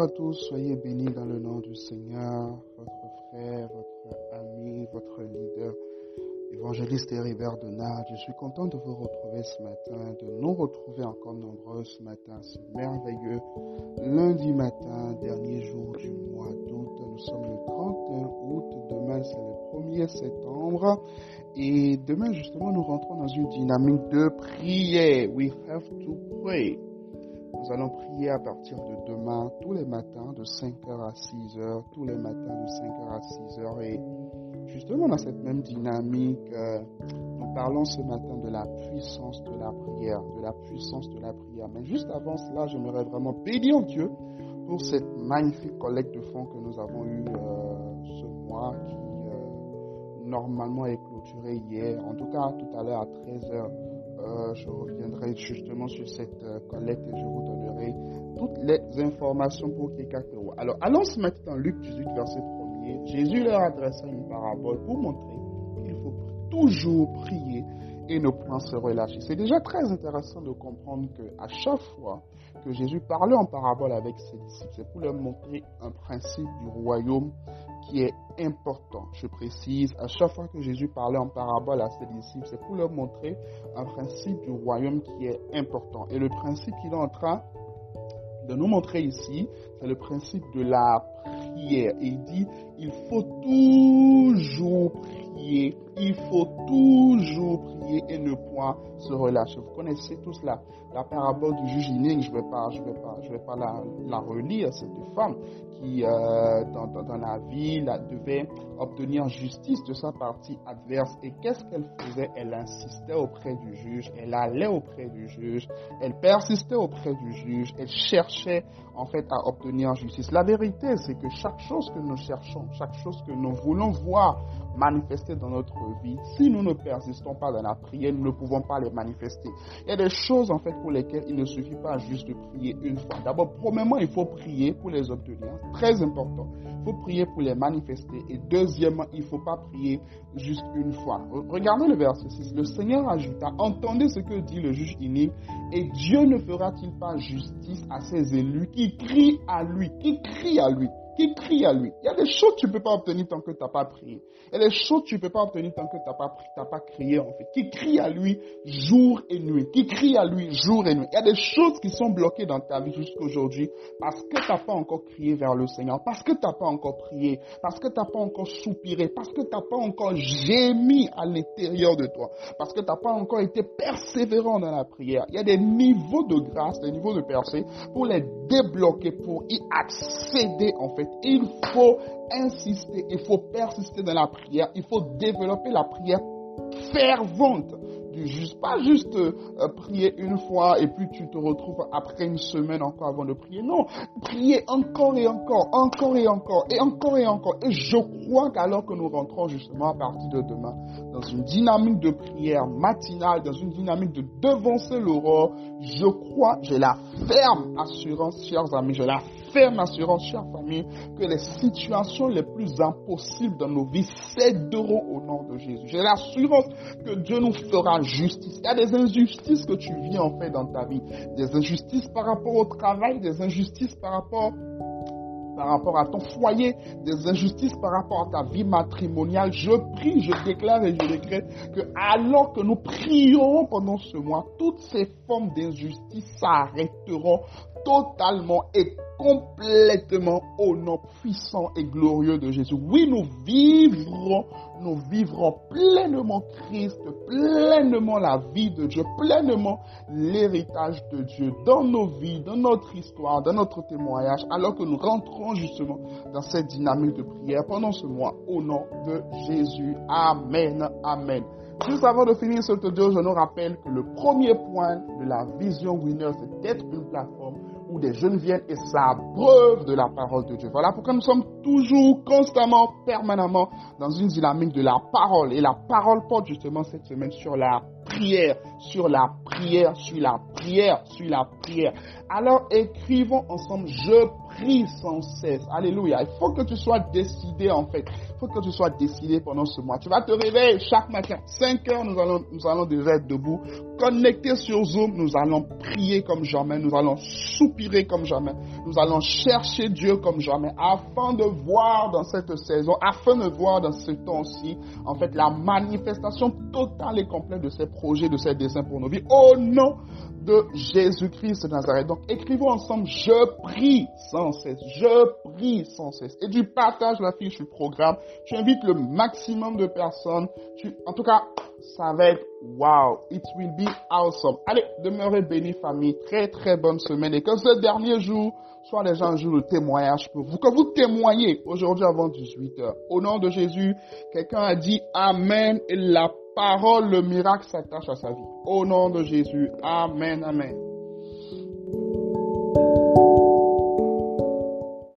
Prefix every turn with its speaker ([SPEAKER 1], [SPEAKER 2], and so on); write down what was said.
[SPEAKER 1] À tous, soyez bénis dans le nom du Seigneur, votre frère, votre ami, votre leader, évangéliste Héribert Donald. Je suis content de vous retrouver ce matin, de nous retrouver encore nombreux ce matin, ce merveilleux lundi matin, dernier jour du mois d'août. Nous sommes le 31 août, demain c'est le 1er septembre et demain justement nous rentrons dans une dynamique de prière. We have to pray. Nous allons prier à partir de demain, tous les matins, de 5h à 6h, tous les matins de 5h à 6h. Et justement, dans cette même dynamique, euh, nous parlons ce matin de la puissance de la prière, de la puissance de la prière. Mais juste avant cela, j'aimerais vraiment bénir Dieu pour cette magnifique collecte de fonds que nous avons eue euh, ce mois qui euh, normalement est clôturé hier, en tout cas tout à l'heure à 13h. Euh, je reviendrai justement sur cette euh, collecte et je vous donnerai toutes les informations pour quelqu'un Alors, allons se mettre dans Luc 18, verset 1er. Jésus leur adressa une parabole pour montrer qu'il faut toujours prier et ne point se relâcher. C'est déjà très intéressant de comprendre qu'à chaque fois que Jésus parlait en parabole avec ses disciples, c'est pour leur montrer un principe du royaume qui est important. Je précise, à chaque fois que Jésus parlait en parabole à ses disciples, c'est pour leur montrer un principe du royaume qui est important. Et le principe qu'il est en train de nous montrer ici, c'est le principe de la prière. Il dit, il faut toujours prier, il faut toujours prier et ne point se relâcher. Vous connaissez tous la, la parabole du juge Ining, je ne vais pas, je vais pas, je vais pas la, relire, cette femme qui, euh, dans, la ville, devait obtenir justice de sa partie adverse. Et qu'est-ce qu'elle faisait? Elle insistait auprès du juge, elle allait auprès du juge, elle persistait auprès du juge, elle cherchait en fait à obtenir justice. La vérité, c'est que chaque chose que nous cherchons, chaque chose que nous voulons voir manifester dans notre si nous ne persistons pas dans la prière, nous ne pouvons pas les manifester. Il y a des choses en fait pour lesquelles il ne suffit pas juste de prier une fois. D'abord, premièrement, il faut prier pour les obtenir. Très important. Il faut prier pour les manifester. Et deuxièmement, il ne faut pas prier juste une fois. Regardez le verset 6. Le Seigneur ajouta, entendez ce que dit le juge inique, et Dieu ne fera-t-il pas justice à ses élus qui crient à lui, qui crient à lui? Qui crie à lui. Il y a des choses que tu ne peux pas obtenir tant que tu n'as pas prié. Il y a des choses que tu ne peux pas obtenir tant que tu n'as pas, pas crié en fait. Qui crie à lui jour et nuit. Qui crie à lui jour et nuit. Il y a des choses qui sont bloquées dans ta vie jusqu'à aujourd'hui parce que tu n'as pas encore crié vers le Seigneur, parce que tu n'as pas encore prié, parce que tu n'as pas encore soupiré, parce que tu n'as pas encore gémi à l'intérieur de toi, parce que tu n'as pas encore été persévérant dans la prière. Il y a des niveaux de grâce, des niveaux de percée pour les débloquer, pour y accéder en fait il faut insister, il faut persister dans la prière, il faut développer la prière fervente du juste. Pas juste euh, prier une fois et puis tu te retrouves après une semaine encore avant de prier. Non, prier encore et encore, encore et encore, et encore et encore. Et je crois qu'alors que nous rentrons justement à partir de demain dans une dynamique de prière matinale, dans une dynamique de devancer l'aurore, je crois, j'ai la ferme assurance, chers amis, j'ai la ferme assurance, chère famille, que les situations les plus impossibles dans nos vies céderont au nom de Jésus. J'ai l'assurance que Dieu nous fera justice. Il y a des injustices que tu vis en fait dans ta vie. Des injustices par rapport au travail, des injustices par rapport par rapport à ton foyer, des injustices par rapport à ta vie matrimoniale. Je prie, je déclare et je décrète que alors que nous prions pendant ce mois, toutes ces formes d'injustice s'arrêteront totalement et complètement au nom puissant et glorieux de Jésus. Oui, nous vivrons, nous vivrons pleinement Christ, pleinement la vie de Dieu, pleinement l'héritage de Dieu dans nos vies, dans notre histoire, dans notre témoignage, alors que nous rentrons justement dans cette dynamique de prière pendant ce mois au nom de Jésus. Amen. Amen. Juste avant de finir ce audio, je nous rappelle que le premier point de la vision winner, c'est d'être une plateforme où des jeunes viennent et s'abreuvent de la parole de Dieu. Voilà pourquoi nous sommes toujours, constamment, permanemment dans une dynamique de la parole. Et la parole porte justement cette semaine sur la prière, sur la prière, sur la prière, sur la prière. Alors écrivons ensemble, je prie sans cesse. Alléluia. Il faut que tu sois décidé en fait. Faut que tu sois décidé pendant ce mois. Tu vas te réveiller chaque matin. 5 heures, nous allons, nous allons déjà être debout. Connectés sur Zoom, nous allons prier comme jamais. Nous allons soupirer comme jamais. Nous allons chercher Dieu comme jamais afin de voir dans cette saison, afin de voir dans ce temps-ci, en fait, la manifestation totale et complète de ces projets, de ces desseins pour nos vies. Au nom de Jésus-Christ de Nazareth. Donc, écrivons ensemble, je prie sans cesse, je prie sans cesse. Et tu partages la fiche du programme, tu invites le maximum de personnes, en tout cas, ça va être wow, it will be awesome. Allez, demeurez bénis famille, très très bonne semaine et que ce dernier jour soit déjà un jour de témoignage pour vous, que vous témoignez aujourd'hui avant 18 heures. Au nom de Jésus, quelqu'un a dit Amen et la parole, le miracle s'attache à sa vie. Au nom de Jésus, Amen, Amen.